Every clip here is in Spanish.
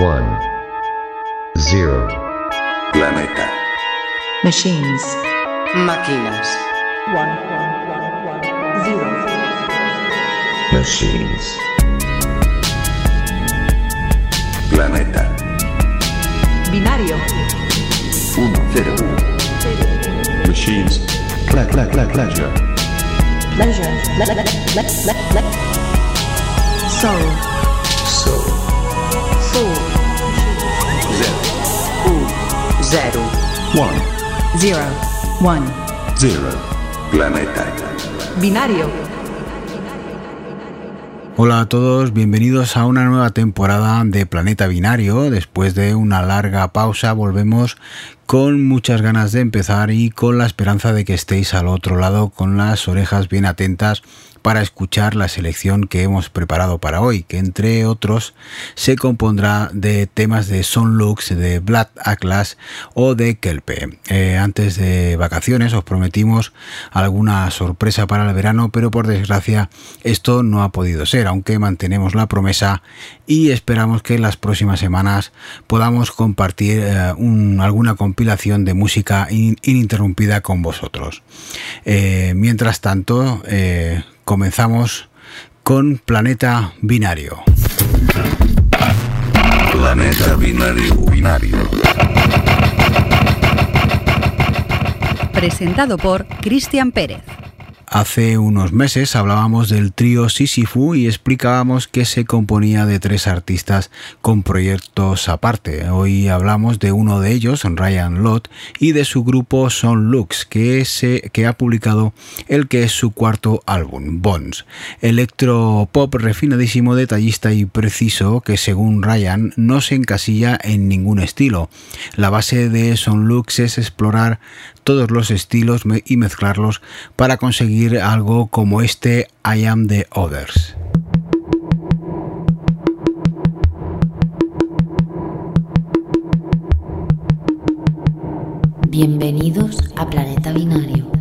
One. Zero. Planeta. Machines. Máquinas. One. Zero. Machines. Planeta. Binario. 1, 0, 1. Machines. Cla, cla, cla, pleasure. Pleasure. Le- le- le- le- le- Soul. Soul. Soul. 0. 1, Zero. One. 0. Planeta. Binario. Hola a todos, bienvenidos a una nueva temporada de Planeta Binario. Después de una larga pausa volvemos con muchas ganas de empezar y con la esperanza de que estéis al otro lado con las orejas bien atentas para escuchar la selección que hemos preparado para hoy, que entre otros se compondrá de temas de Son Lux, de Blood Atlas o de Kelpe. Eh, antes de vacaciones os prometimos alguna sorpresa para el verano, pero por desgracia esto no ha podido ser, aunque mantenemos la promesa y esperamos que en las próximas semanas podamos compartir eh, un- alguna compilación de música in- ininterrumpida con vosotros. Eh, mientras tanto, comenzamos con Planeta Binario. Planeta binario. Binario. presentado por Cristian Pérez. Hace unos meses hablábamos del trío Sísifo y explicábamos que se componía de tres artistas con proyectos aparte. Hoy hablamos de uno de ellos, Ryan Lott, y de su grupo Son Lux, que, se, que ha publicado el que es su cuarto álbum, Bones. Electro pop refinadísimo, detallista y preciso que según Ryan no se encasilla en ningún estilo. La base de Son Lux es explorar todos los estilos y mezclarlos para conseguir algo como este I Am the Others. Bienvenidos a Planeta Binario.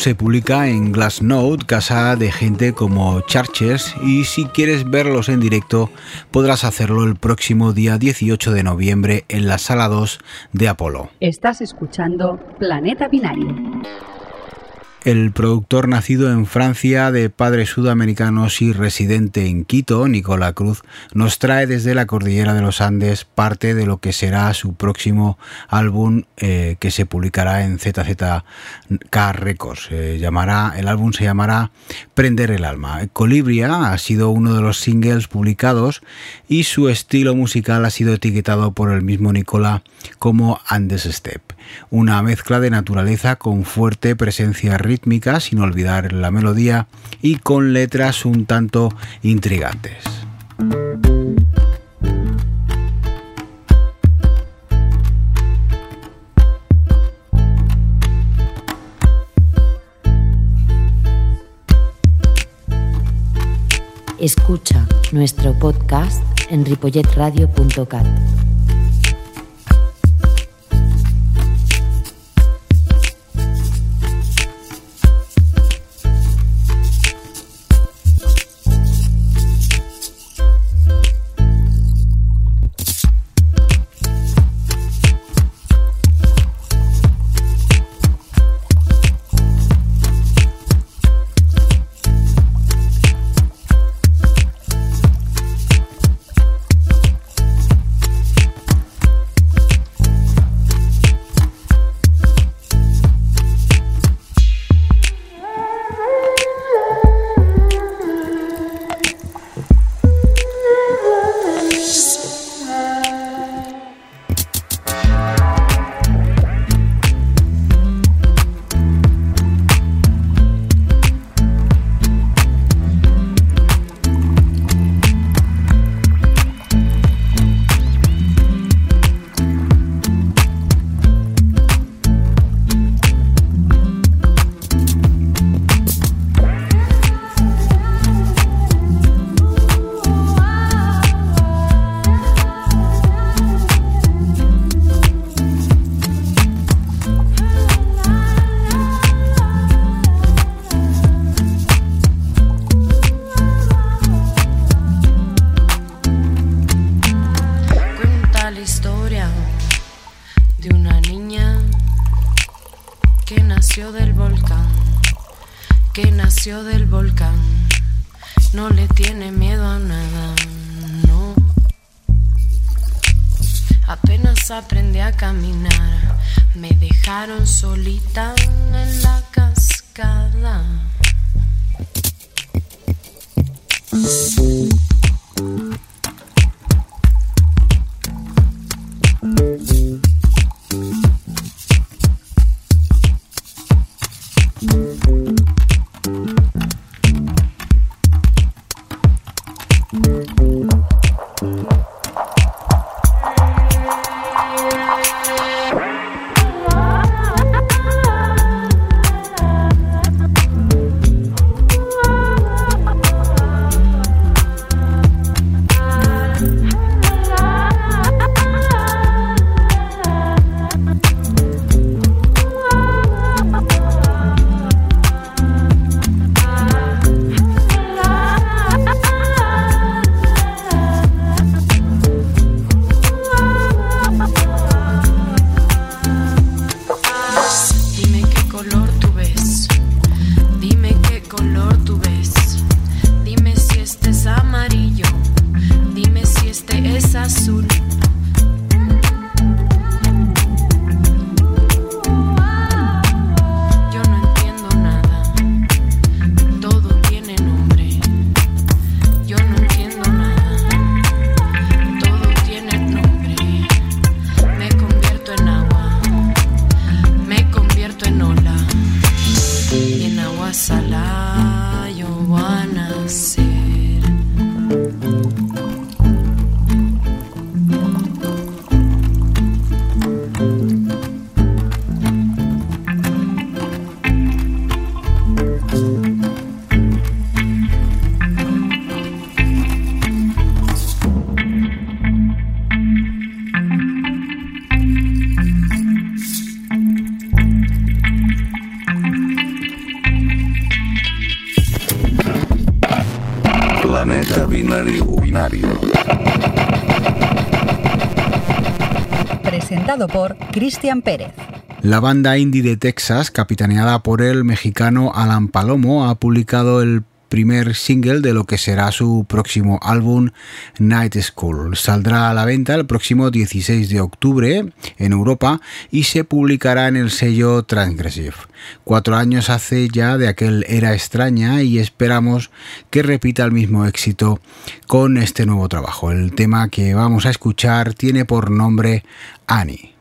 Se publica en Glassnode, casa de gente como Charchers, y si quieres verlos en directo podrás hacerlo el próximo día 18 de noviembre en la sala 2 de Apolo. Estás escuchando Planeta Binario. El productor nacido en Francia de padres sudamericanos y residente en Quito, Nicola Cruz, nos trae desde la cordillera de los Andes parte de lo que será su próximo álbum eh, que se publicará en ZZK Records. llamará, el álbum se llamará Prender el alma. Colibria ha sido uno de los singles publicados y su estilo musical ha sido etiquetado por el mismo Nicola como Andes Step una mezcla de naturaleza con fuerte presencia rítmica, sin olvidar la melodía, y con letras un tanto intrigantes. Escucha nuestro podcast en ripolletradio.cat. volcán, no le tiene miedo a nada, no. Apenas aprendí a caminar, me dejaron solita en la cascada. Cristian Pérez. La banda indie de Texas, capitaneada por el mexicano Alan Palomo, ha publicado el primer single de lo que será su próximo álbum Night School. Saldrá a la venta el próximo 16 de octubre en Europa y se publicará en el sello Transgressive. Cuatro años hace ya de aquel Era extraña y esperamos que repita el mismo éxito con este nuevo trabajo. El tema que vamos a escuchar tiene por nombre Annie.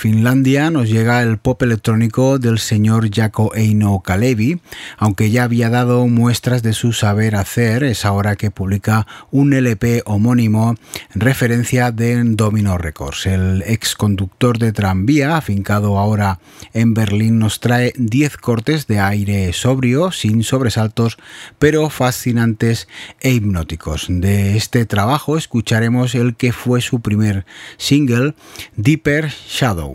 Finlandia nos llega el pop electrónico del señor Jaco Eino Kalevi, aunque ya había dado muestras de su saber hacer, es ahora que publica un LP homónimo en referencia de Domino Records. El ex conductor de tranvía, afincado ahora en Berlín, nos trae 10 cortes de aire sobrio, sin sobresaltos, pero fascinantes e hipnóticos. De este trabajo escucharemos el que fue su primer single, Deeper Shadow.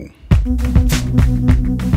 Thank you.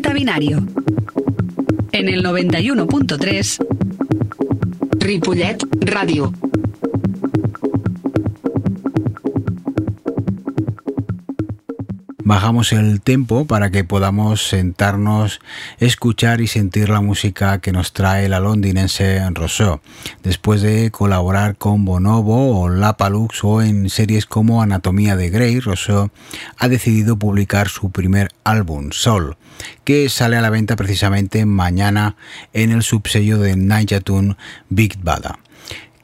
Planeta Binario. En el 91.3 Ripollet Radio. Bajamos el tempo para que podamos sentarnos, escuchar y sentir la música que nos trae la londinense Rousseau, después de colaborar con Bonobo o Lapalux o en series como Anatomía de Grey, Rousseau ha decidido publicar su primer álbum, Soul, que sale a la venta precisamente mañana en el subsello de Tune Big Bada.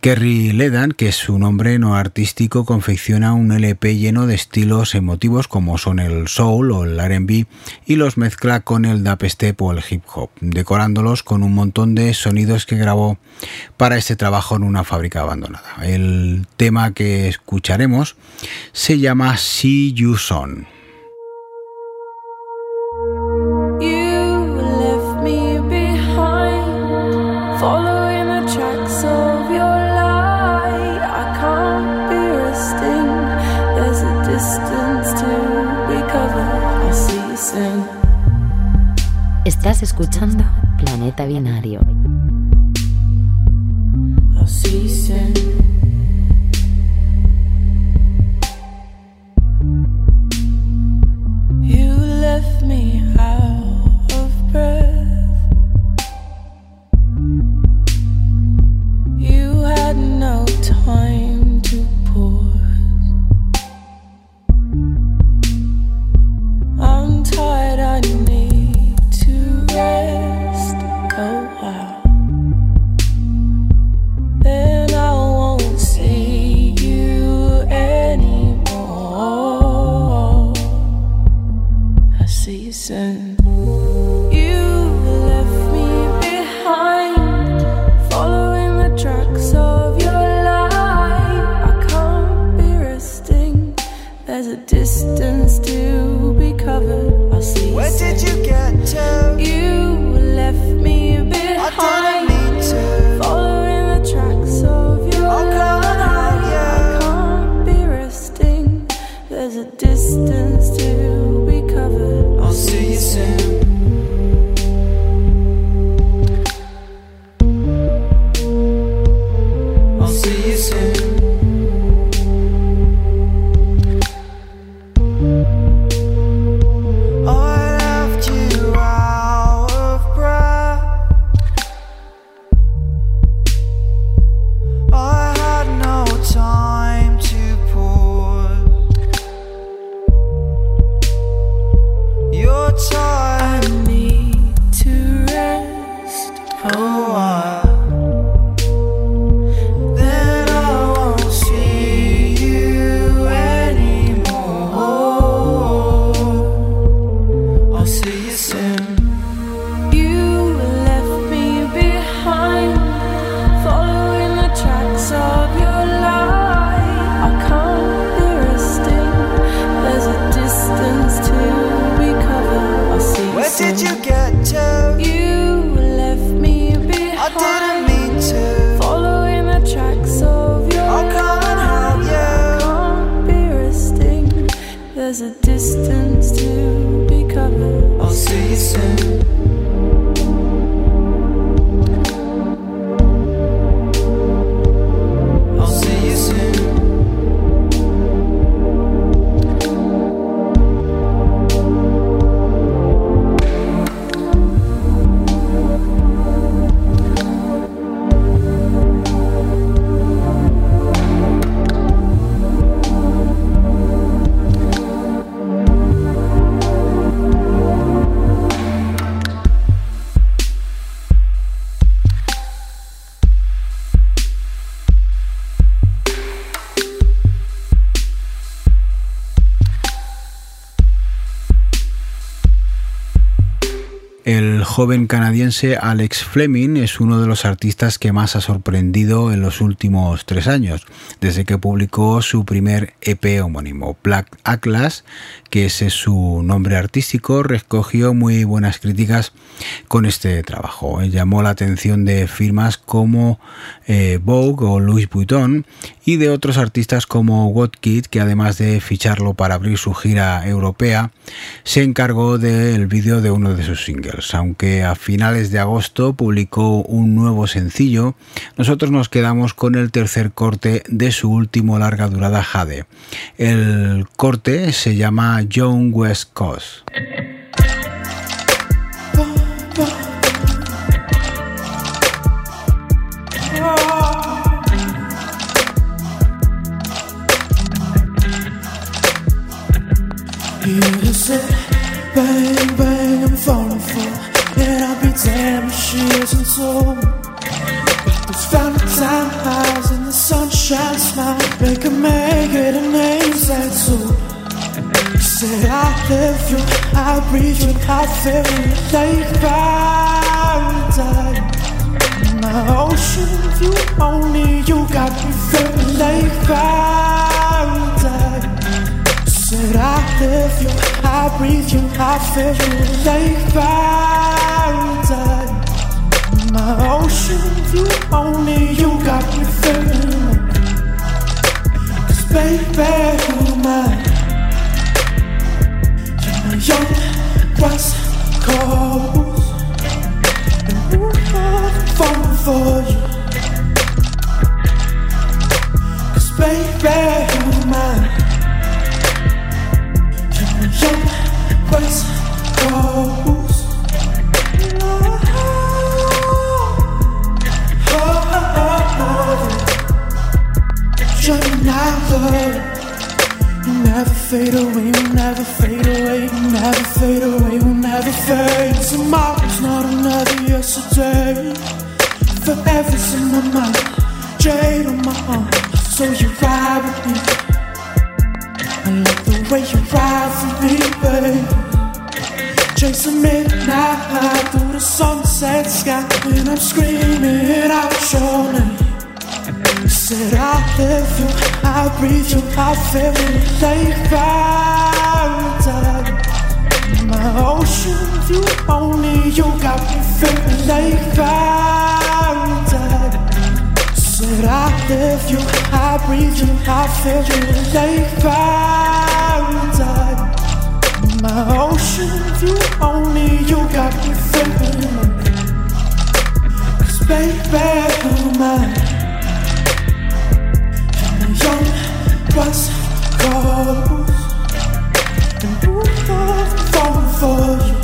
Kerry Ledan, que es su nombre no artístico, confecciona un LP lleno de estilos emotivos como son el soul o el RB y los mezcla con el dubstep o el hip hop, decorándolos con un montón de sonidos que grabó para este trabajo en una fábrica abandonada. El tema que escucharemos se llama See You Son. Escuchando Planeta Binario. You Soon. Joven canadiense Alex Fleming es uno de los artistas que más ha sorprendido en los últimos tres años, desde que publicó su primer EP homónimo, Black Atlas, que ese es su nombre artístico, recogió muy buenas críticas con este trabajo. Llamó la atención de firmas como eh, Vogue o Louis Vuitton y de otros artistas como Wotkid, que además de ficharlo para abrir su gira europea, se encargó del vídeo de uno de sus singles. Aunque a finales de agosto publicó un nuevo sencillo, nosotros nos quedamos con el tercer corte de su último larga durada Jade. El corte se llama Young West Coast. I'll be she isn't so It's time highs and the sunshine smile, make a make it a name soul. You said I live you, I breathe you, I feel you, like paradise. My ocean view, only you got me feeling like paradise. You said I live you, I breathe you, I feel you, like paradise. Ocean view, only you got me feeling. Cause baby, you're mine. You're my young West Coast. And ooh, I'm falling for you. Cause baby, you're mine. You're my young West Coast. Love. You never fade away, you never fade away, you never fade away, you never fade. Tomorrow's not another yesterday. Forever's in my mind, jade on my arm. So you ride with me. I love the way you ride for me, baby. Chasing midnight through the sunset sky, and I'm screaming out your name. You said I live you, I breathe you, I feel you like paradise. My ocean view, only you got me feeling like paradise. Said I live you, I breathe you, I feel you like paradise. My ocean view, only you got me feeling. Cause baby, you're mine. West Coast And ooh, I'm falling for you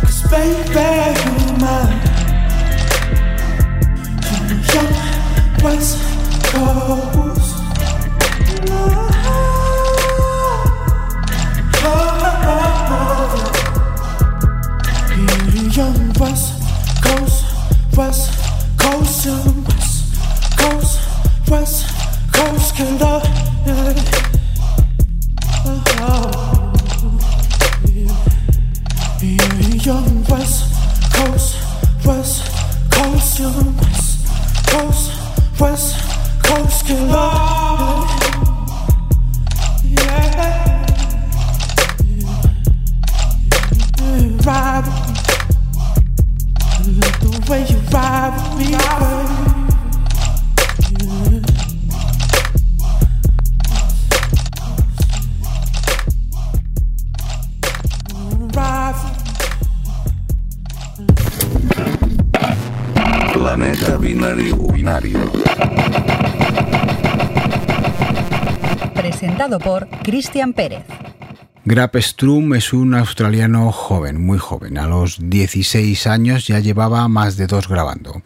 Cause baby, you're mine You're young West Coast You're young West Coast, West way you ride with me, baby. Planeta binario binario. Presentado por Cristian Pérez. Grap Strum es un australiano joven, muy joven. A los 16 años ya llevaba más de dos grabando.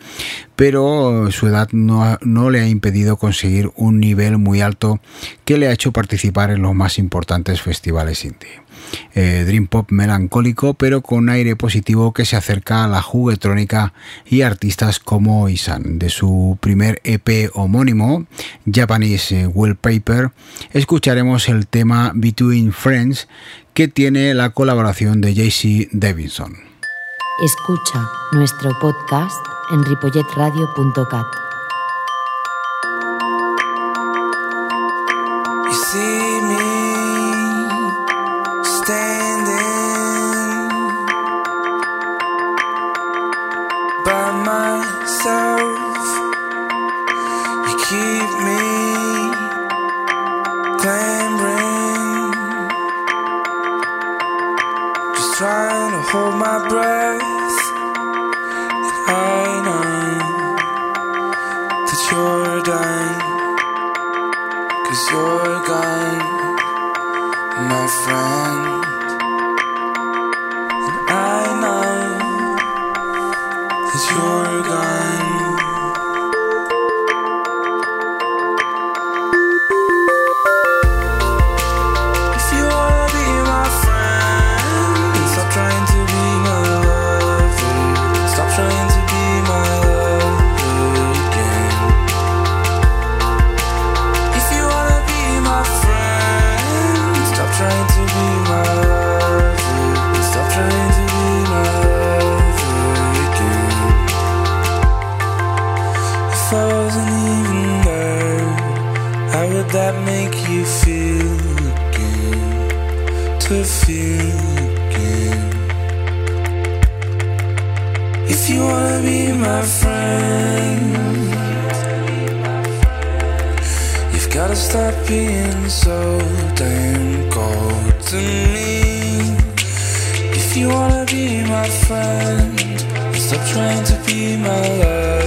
Pero su edad no, no, le ha impedido conseguir un nivel muy alto que le ha hecho participar en los más importantes festivales indie. Eh, Dream Pop melancólico, pero con aire positivo que se acerca a la juguetrónica y artistas como Isan. De su primer EP homónimo, Japanese Wallpaper, escucharemos el tema Between Friends, que tiene la colaboración de JC Davidson. Escucha nuestro podcast en ripolletradio.cat. And I know that you're gone. Stop being so damn cold to me. If you wanna be my friend, stop trying to be my lover.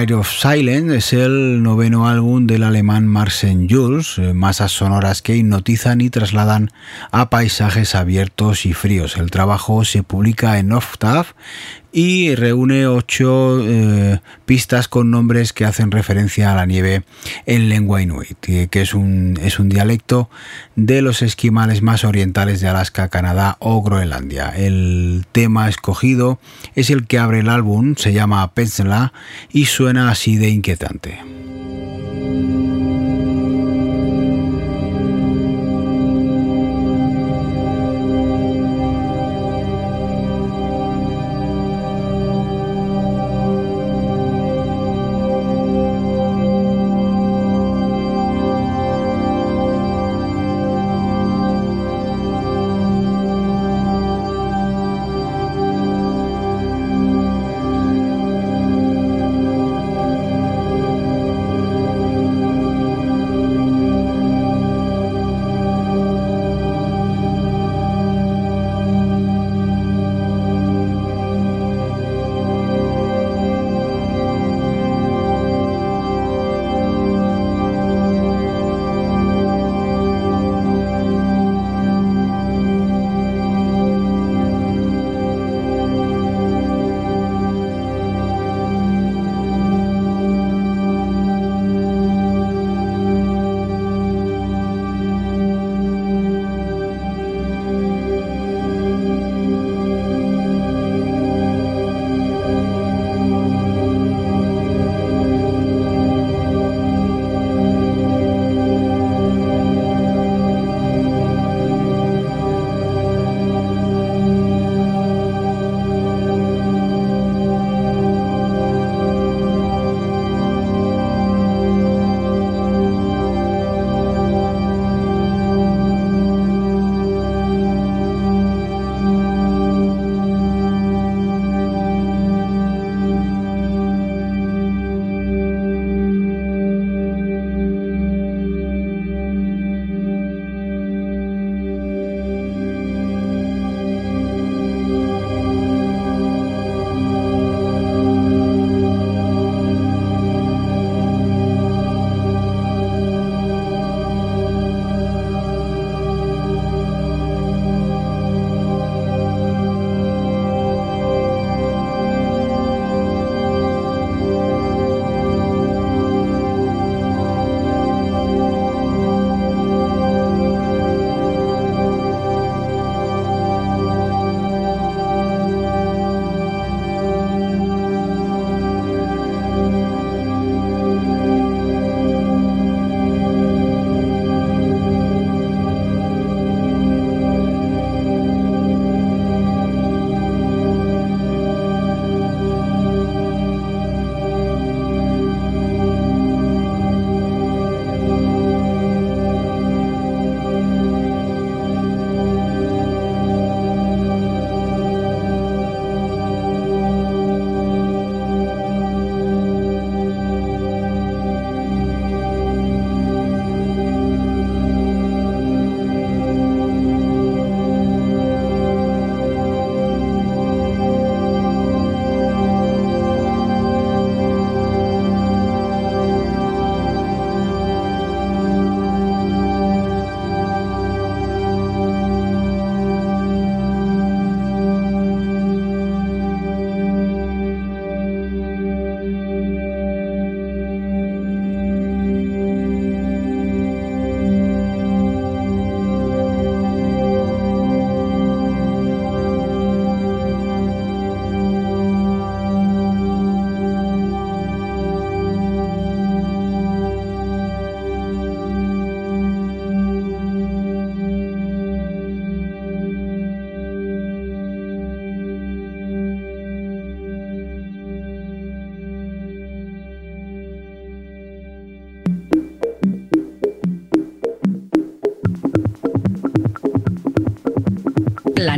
Of Silence es el noveno álbum del alemán Marcel Jules, eh, masas sonoras que hipnotizan y trasladan a paisajes abiertos y fríos. El trabajo se publica en Octave y reúne ocho eh, pistas con nombres que hacen referencia a la nieve en lengua inuit, que es un, es un dialecto de los esquimales más orientales de Alaska, Canadá o Groenlandia. El tema escogido es el que abre el álbum, se llama Petsla y suena así de inquietante.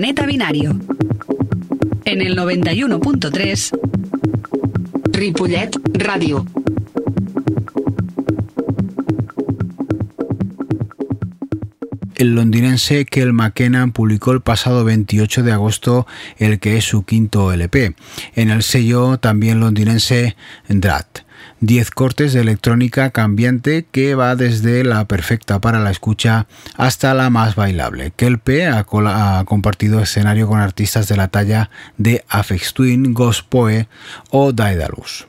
Planeta Binario. En el 91.3 Ripollet Ràdio. El londinense Kel McKenna publicó el pasado 28 de agosto el que es su quinto LP. En el sello también londinense Drat. 10 cortes de electrónica cambiante que va desde la perfecta para la escucha hasta la más bailable. Kelpe ha, ha compartido escenario con artistas de la talla de Afex Twin, Ghost Poe o Daedalus.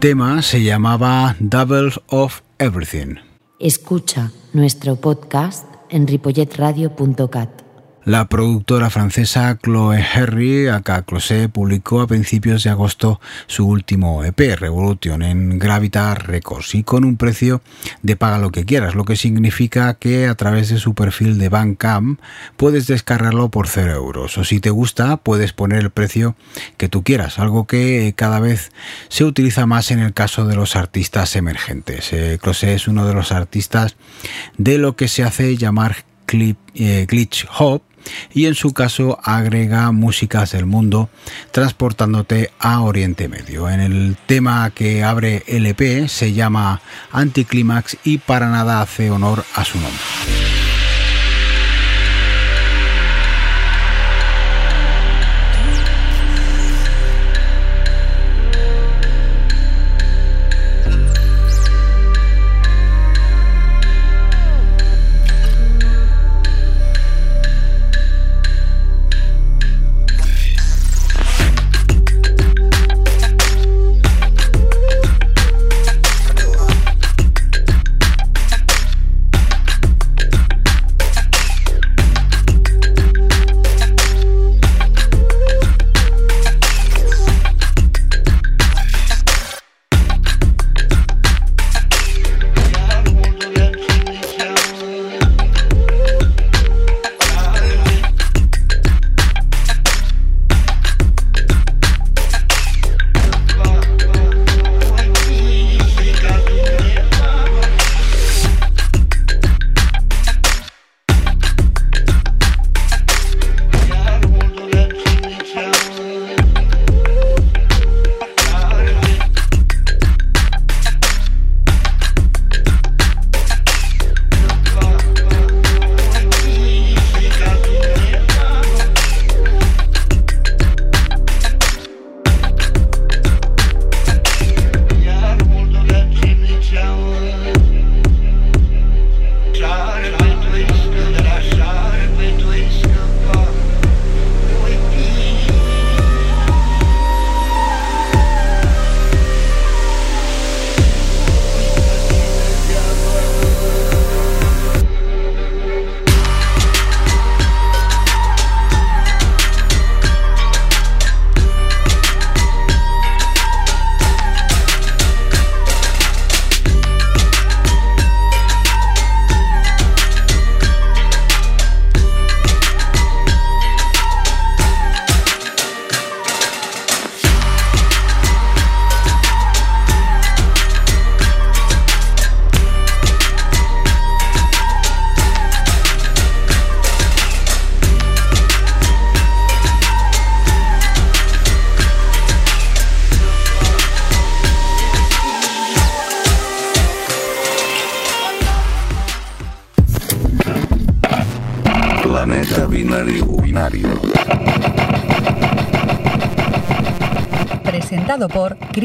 Tema se llamaba Double of Everything. Escucha nuestro podcast en ripolletradio.cat. La productora francesa Chloé Herry, acá Closé, publicó a principios de agosto su último EP, Revolution, en Gravitar Records y con un precio de paga lo que quieras, lo que significa que a través de su perfil de Bandcamp puedes descargarlo por 0 euros o si te gusta puedes poner el precio que tú quieras, algo que cada vez se utiliza más en el caso de los artistas emergentes. Eh, Closé es uno de los artistas de lo que se hace llamar eh, glitch hop y en su caso agrega músicas del mundo transportándote a Oriente Medio. En el tema que abre LP se llama Anticlimax y para nada hace honor a su nombre.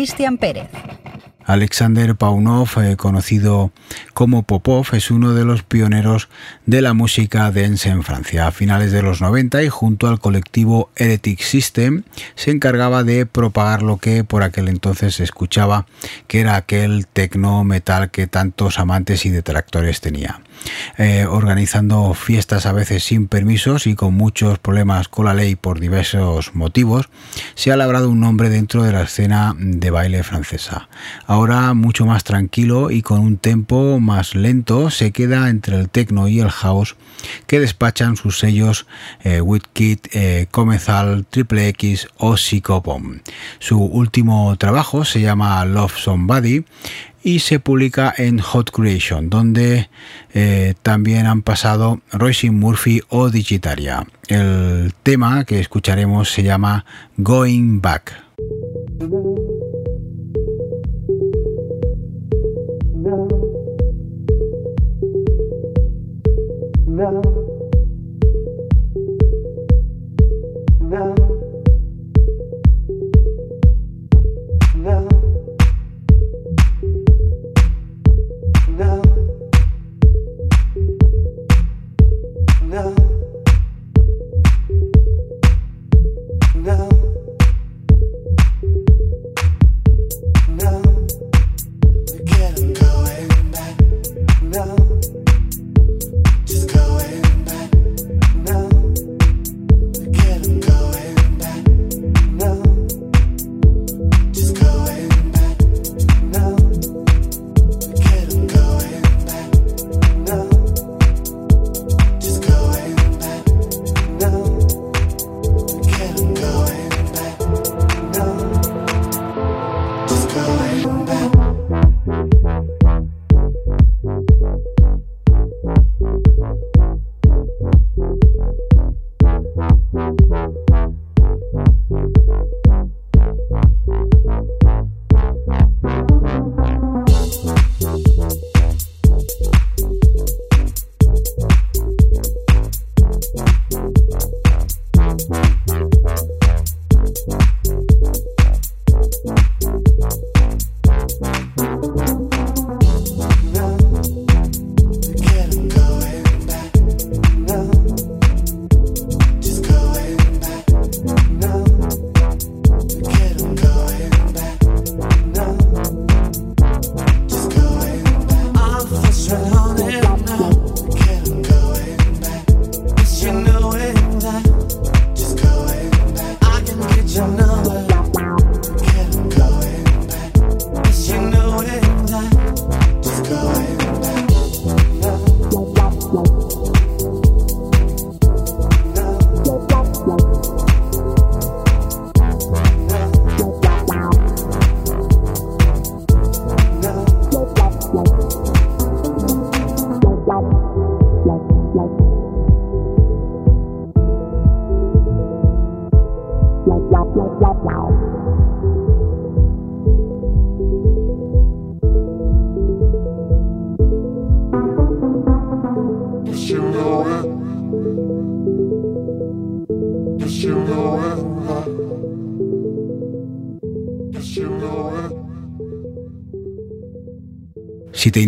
Cristian Pérez. Alexander Paunov, eh, conocido como Popov, es uno de los pioneros de la música dance en Francia. A finales de los 90 y junto al colectivo Heretic System se encargaba de propagar lo que por aquel entonces se escuchaba, que era aquel techno metal que tantos amantes y detractores tenía. Eh, organizando fiestas a veces sin permisos y con muchos problemas con la ley por diversos motivos, se ha labrado un nombre dentro de la escena de baile francesa. Ahora mucho más tranquilo y con un tempo más lento se queda entre el techno y el house que despachan sus sellos eh, Witkid, eh, Triple X o Psychopom. Su último trabajo se llama Love Somebody y se publica en Hot Creation, donde eh, también han pasado Royce Murphy o Digitaria. El tema que escucharemos se llama Going Back.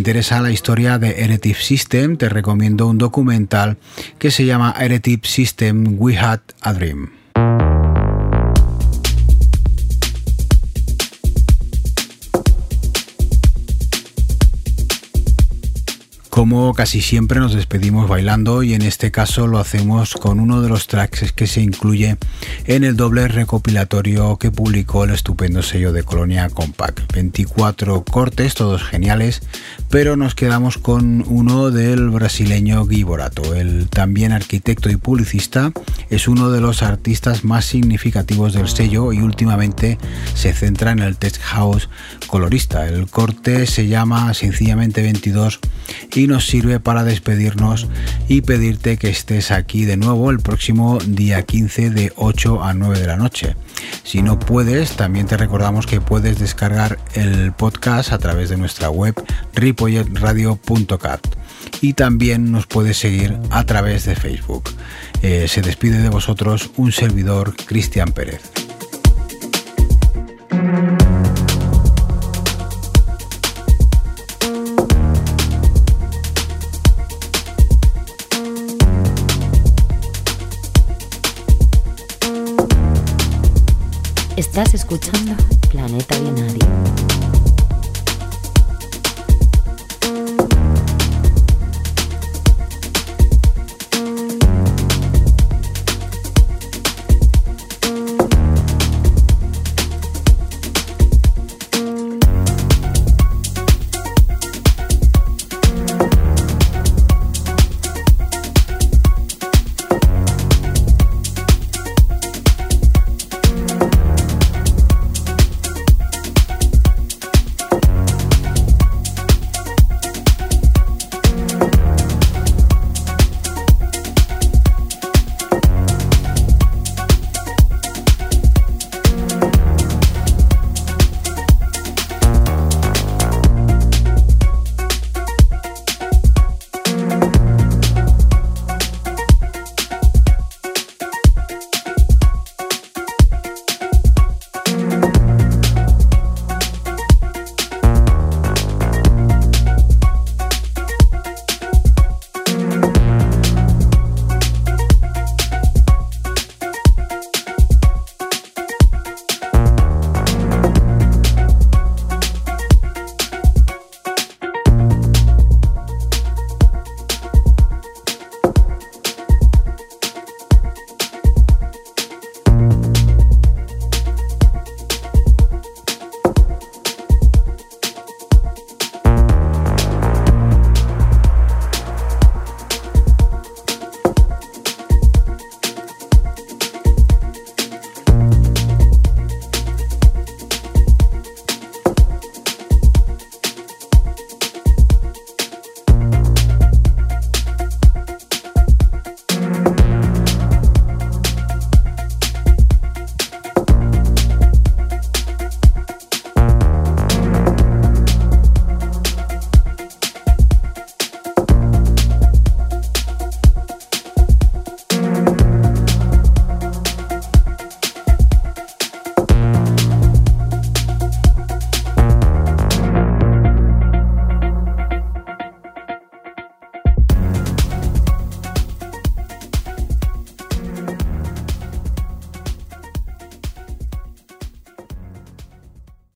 Interesa la historia de Eretive System, te recomiendo un documental que se llama Eretive System We Had a Dream. Como casi siempre nos despedimos bailando y en este caso lo hacemos con uno de los tracks que se incluye en el doble recopilatorio que publicó el estupendo sello de Colonia Compact. 24 cortes, todos geniales, pero nos quedamos con uno del brasileño Gui Borato. El también arquitecto y publicista es uno de los artistas más significativos del sello y últimamente se centra en el tech house colorista. El corte se llama sencillamente 22 y nos sirve para despedirnos y pedirte que estés aquí de nuevo el próximo día 15 de 8 a 9 de la noche. Si no puedes, también te recordamos que puedes descargar el podcast a través de nuestra web ripolletradio.cat y también nos puedes seguir a través de Facebook. Eh, se despide de vosotros un servidor, Cristian Pérez. Estás escuchando Planeta Binario.